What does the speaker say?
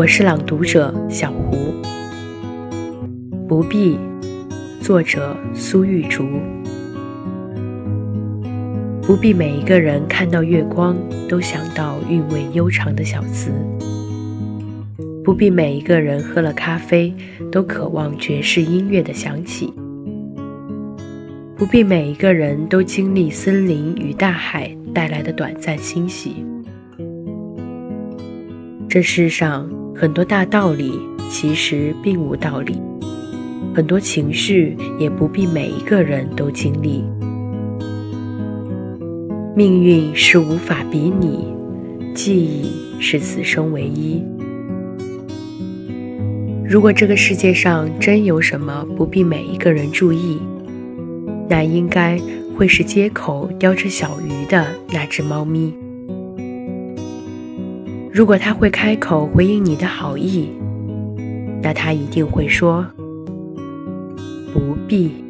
我是朗读者小胡。不必，作者苏玉竹。不必每一个人看到月光都想到韵味悠长的小词。不必每一个人喝了咖啡都渴望爵士音乐的响起。不必每一个人都经历森林与大海带来的短暂欣喜。这世上很多大道理其实并无道理，很多情绪也不必每一个人都经历。命运是无法比拟，记忆是此生唯一。如果这个世界上真有什么不必每一个人注意，那应该会是街口叼着小鱼的那只猫咪。如果他会开口回应你的好意，那他一定会说：“不必。”